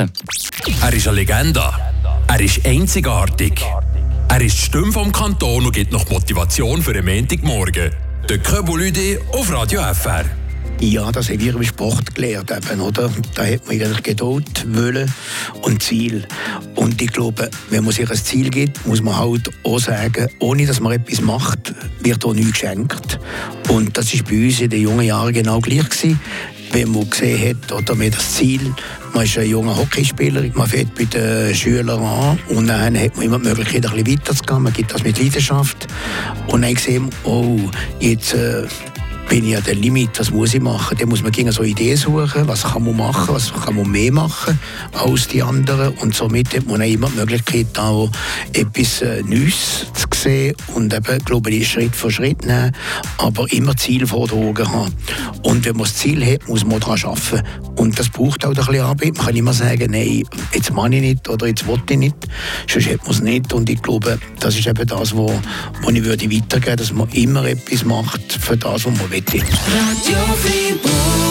erreichen. Er ist eine Legende. Er ist einzigartig. Er ist die Stimme vom Kanton und gibt noch Motivation für den Montagmorgen. Der Köbulüde auf Radio FR. Ja, das haben wir im Sport gelernt, eben, oder? Da hat man eigentlich Geduld, Willen und Ziel. Und ich glaube, wenn man sich ein Ziel gibt, muss man halt auch sagen, ohne dass man etwas macht, wird auch nichts geschenkt. Und das ist bei uns in den jungen Jahren genau gleich gewesen. Wenn man gesehen hat, oder mit das Ziel, man ist ein junger Hockeyspieler, man fängt bei den Schülern an und dann hat man immer die Möglichkeit, ein bisschen weiterzugehen, man gibt das mit Leidenschaft. Und dann gesehen, oh, jetzt... Äh, bin ich an der Limit, was muss ich machen? Dann muss man gegen so Ideen suchen, was kann man machen, was kann man mehr machen als die anderen und somit hat man auch immer die Möglichkeit, auch etwas äh, Neues zu sehen und eben, glaube ich, Schritt für Schritt nehmen, aber immer Ziel vor den Augen haben. Und wenn man das Ziel hat, muss man daran arbeiten. Und das braucht auch ein bisschen Arbeit. Man kann immer sagen, nein, jetzt mache ich nicht oder jetzt will ich nicht, sonst hat man es nicht. Und ich glaube, das ist eben das, was ich würde weitergeben würde, dass man immer etwas macht für das, was man will. Radio.